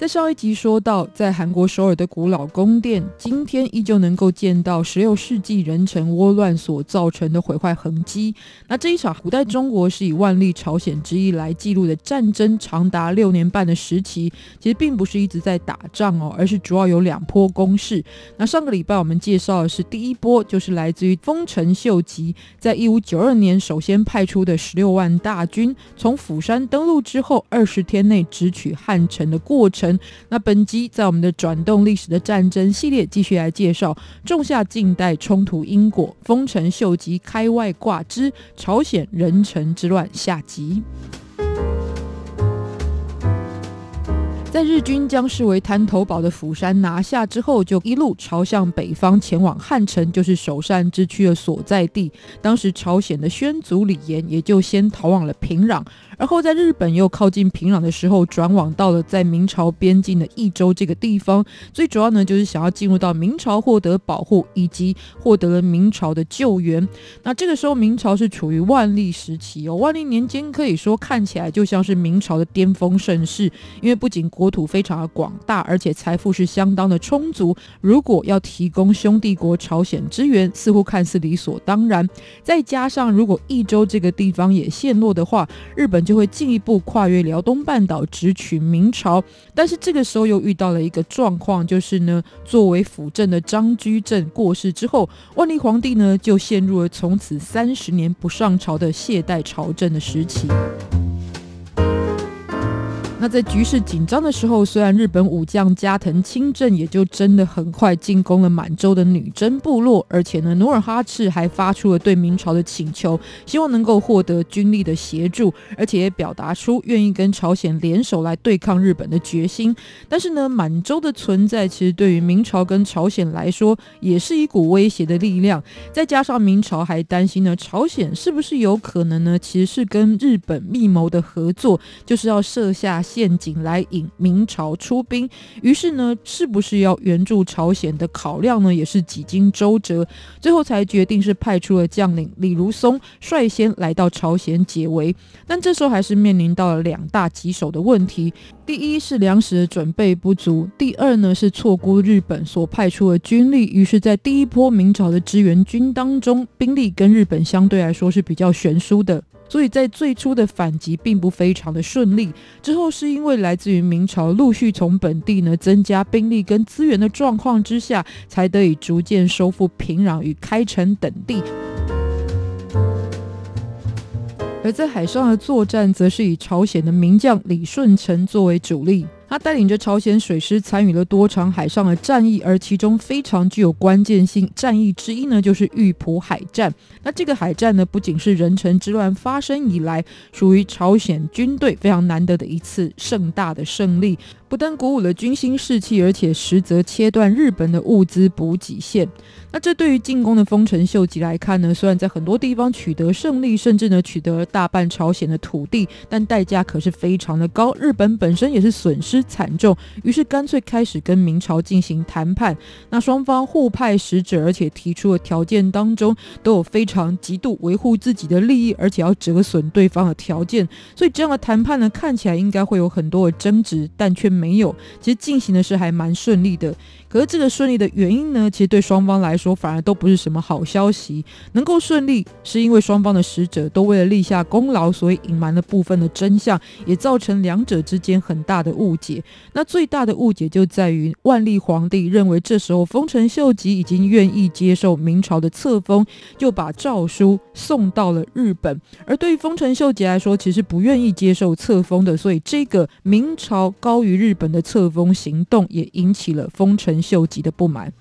在上一集说到，在韩国首尔的古老宫殿，今天依旧能够见到十六世纪壬辰倭乱所造成的毁坏痕迹。那这一场古代中国是以万历朝鲜之役来记录的战争，长达六年半的时期，其实并不是一直在打仗哦，而是主要有两波攻势。那上个礼拜我们介绍的是第一波，就是来自于丰臣秀吉在一五九二年首先派出的十六万大军，从釜山登陆之后，二十天内直取汉城的过程。那本集在我们的转动历史的战争系列继续来介绍仲夏近代冲突因果，丰臣秀吉开外挂之朝鲜人臣之乱下集。在日军将视为滩头堡的釜山拿下之后，就一路朝向北方前往汉城，就是首善之区的所在地。当时朝鲜的宣祖李严也就先逃往了平壤。而后，在日本又靠近平壤的时候，转往到了在明朝边境的益州这个地方。最主要呢，就是想要进入到明朝获得保护，以及获得了明朝的救援。那这个时候，明朝是处于万历时期哦。万历年间可以说看起来就像是明朝的巅峰盛世，因为不仅国土非常的广大，而且财富是相当的充足。如果要提供兄弟国朝鲜支援，似乎看似理所当然。再加上如果益州这个地方也陷落的话，日本就会进一步跨越辽东半岛，直取明朝。但是这个时候又遇到了一个状况，就是呢，作为辅政的张居正过世之后，万历皇帝呢就陷入了从此三十年不上朝的懈怠朝政的时期。那在局势紧张的时候，虽然日本武将加藤清正也就真的很快进攻了满洲的女真部落，而且呢，努尔哈赤还发出了对明朝的请求，希望能够获得军力的协助，而且也表达出愿意跟朝鲜联手来对抗日本的决心。但是呢，满洲的存在其实对于明朝跟朝鲜来说也是一股威胁的力量，再加上明朝还担心呢，朝鲜是不是有可能呢，其实是跟日本密谋的合作，就是要设下。陷阱来引明朝出兵，于是呢，是不是要援助朝鲜的考量呢，也是几经周折，最后才决定是派出了将领李如松率先来到朝鲜解围。但这时候还是面临到了两大棘手的问题：第一是粮食的准备不足，第二呢是错估日本所派出的军力。于是，在第一波明朝的支援军当中，兵力跟日本相对来说是比较悬殊的。所以在最初的反击并不非常的顺利，之后是因为来自于明朝陆续从本地呢增加兵力跟资源的状况之下，才得以逐渐收复平壤与开城等地。而在海上的作战，则是以朝鲜的名将李舜臣作为主力。他带领着朝鲜水师参与了多场海上的战役，而其中非常具有关键性战役之一呢，就是玉浦海战。那这个海战呢，不仅是壬辰之乱发生以来属于朝鲜军队非常难得的一次盛大的胜利，不但鼓舞了军心士气，而且实则切断日本的物资补给线。那这对于进攻的丰臣秀吉来看呢，虽然在很多地方取得胜利，甚至呢取得了大半朝鲜的土地，但代价可是非常的高。日本本身也是损失惨重，于是干脆开始跟明朝进行谈判。那双方互派使者，而且提出的条件当中都有非常极度维护自己的利益，而且要折损对方的条件。所以这样的谈判呢，看起来应该会有很多的争执，但却没有。其实进行的是还蛮顺利的。可是这个顺利的原因呢，其实对双方来说反而都不是什么好消息。能够顺利，是因为双方的使者都为了立下功劳，所以隐瞒了部分的真相，也造成两者之间很大的误解。那最大的误解就在于万历皇帝认为这时候丰臣秀吉已经愿意接受明朝的册封，就把诏书送到了日本。而对于丰臣秀吉来说，其实不愿意接受册封的，所以这个明朝高于日本的册封行动也引起了丰臣秀吉的不满。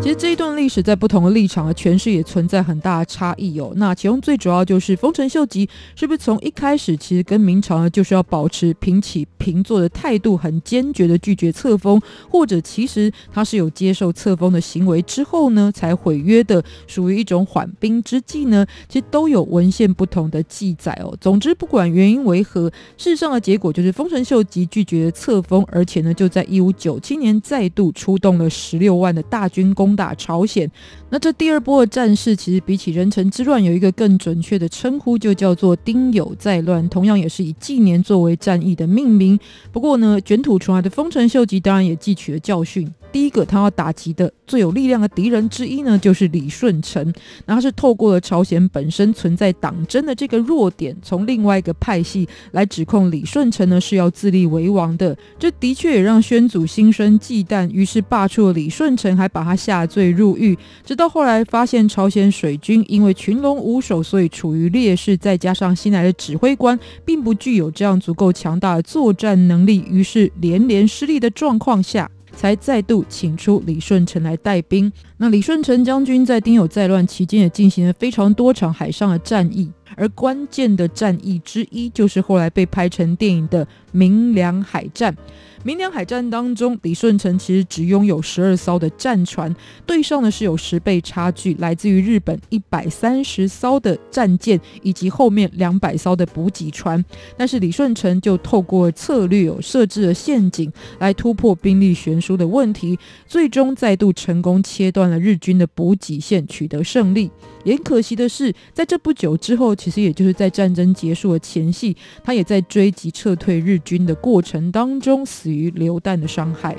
其实这一段历史在不同的立场啊诠释也存在很大的差异哦。那其中最主要就是丰臣秀吉是不是从一开始其实跟明朝呢就是要保持平起平坐的态度，很坚决的拒绝册封，或者其实他是有接受册封的行为之后呢才毁约的，属于一种缓兵之计呢？其实都有文献不同的记载哦。总之不管原因为何，事实上的结果就是丰臣秀吉拒绝册封，而且呢就在一五九七年再度出动了十六万的大军攻。攻打朝鲜，那这第二波的战事其实比起壬辰之乱有一个更准确的称呼，就叫做丁酉再乱，同样也是以纪年作为战役的命名。不过呢，卷土重来的丰臣秀吉当然也汲取了教训。第一个他要打击的最有力量的敌人之一呢，就是李舜臣。那他是透过了朝鲜本身存在党争的这个弱点，从另外一个派系来指控李舜臣呢是要自立为王的。这的确也让宣祖心生忌惮，于是罢黜了李舜臣，还把他下罪入狱。直到后来发现朝鲜水军因为群龙无首，所以处于劣势，再加上新来的指挥官并不具有这样足够强大的作战能力，于是连连失利的状况下。才再度请出李舜臣来带兵。那李舜臣将军在丁酉在乱期间也进行了非常多场海上的战役，而关键的战役之一就是后来被拍成电影的明梁海战。明梁海战当中，李舜臣其实只拥有十二艘的战船，对上的是有十倍差距，来自于日本一百三十艘的战舰以及后面两百艘的补给船。但是李舜臣就透过策略有设置了陷阱来突破兵力悬殊的问题，最终再度成功切断了日军的补给线，取得胜利。也可惜的是，在这不久之后，其实也就是在战争结束的前夕，他也在追击撤退日军的过程当中死于流弹的伤害。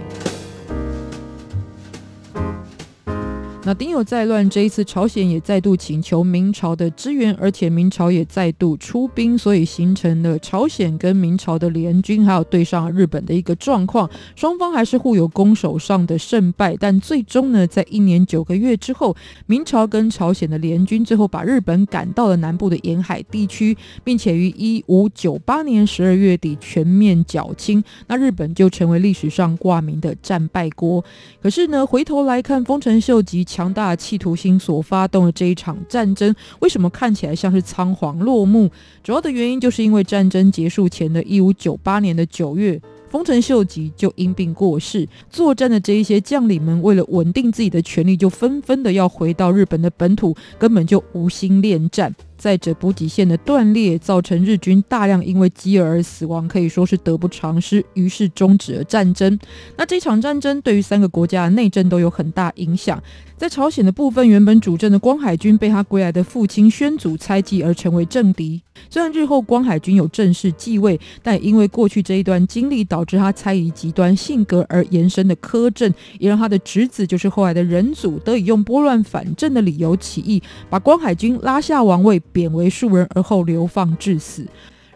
那丁酉再乱，这一次朝鲜也再度请求明朝的支援，而且明朝也再度出兵，所以形成了朝鲜跟明朝的联军，还有对上日本的一个状况。双方还是互有攻守上的胜败，但最终呢，在一年九个月之后，明朝跟朝鲜的联军最后把日本赶到了南部的沿海地区，并且于一五九八年十二月底全面缴清，那日本就成为历史上挂名的战败国。可是呢，回头来看丰臣秀吉强大的企图心所发动的这一场战争，为什么看起来像是仓皇落幕？主要的原因就是因为战争结束前的一五九八年的九月，丰臣秀吉就因病过世。作战的这一些将领们为了稳定自己的权力，就纷纷的要回到日本的本土，根本就无心恋战。再者，补给线的断裂造成日军大量因为饥饿而死亡，可以说是得不偿失。于是终止了战争。那这场战争对于三个国家的内政都有很大影响。在朝鲜的部分，原本主政的光海军被他归来的父亲宣祖猜忌而成为政敌。虽然日后光海军有正式继位，但因为过去这一段经历，导致他猜疑极端性格而延伸的苛政，也让他的侄子，就是后来的仁祖，得以用拨乱反正的理由起义，把光海军拉下王位，贬为庶人，而后流放致死。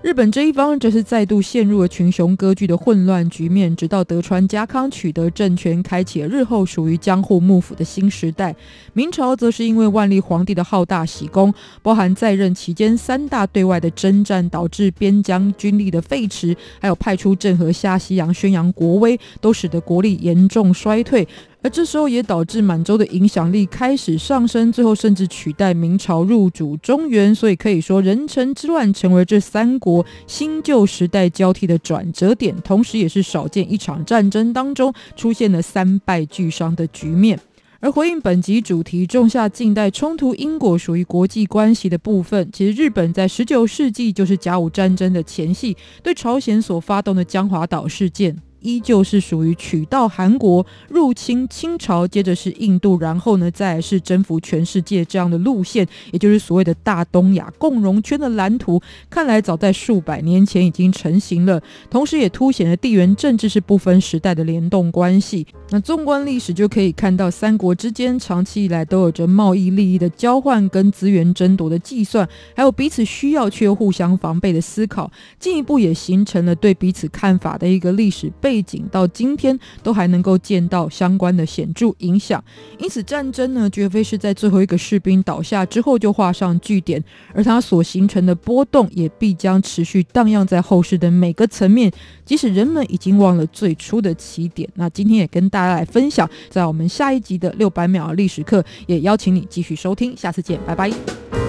日本这一方则是再度陷入了群雄割据的混乱局面，直到德川家康取得政权，开启了日后属于江户幕府的新时代。明朝则是因为万历皇帝的好大喜功，包含在任期间三大对外的征战，导致边疆军力的废弛，还有派出郑和下西洋宣扬国威，都使得国力严重衰退。而这时候也导致满洲的影响力开始上升，最后甚至取代明朝入主中原。所以可以说，壬辰之乱成为这三国新旧时代交替的转折点，同时也是少见一场战争当中出现了三败俱伤的局面。而回应本集主题，种下近代冲突因果属于国际关系的部分，其实日本在十九世纪就是甲午战争的前夕，对朝鲜所发动的江华岛事件。依旧是属于取道韩国入侵清朝，接着是印度，然后呢，再来是征服全世界这样的路线，也就是所谓的大东亚共荣圈的蓝图，看来早在数百年前已经成型了。同时，也凸显了地缘政治是不分时代的联动关系。那纵观历史，就可以看到三国之间长期以来都有着贸易利益的交换跟资源争夺的计算，还有彼此需要却又互相防备的思考，进一步也形成了对彼此看法的一个历史背。背景到今天都还能够见到相关的显著影响，因此战争呢，绝非是在最后一个士兵倒下之后就画上句点，而它所形成的波动也必将持续荡漾在后世的每个层面，即使人们已经忘了最初的起点。那今天也跟大家来分享。在我们下一集的六百秒历史课，也邀请你继续收听，下次见，拜拜。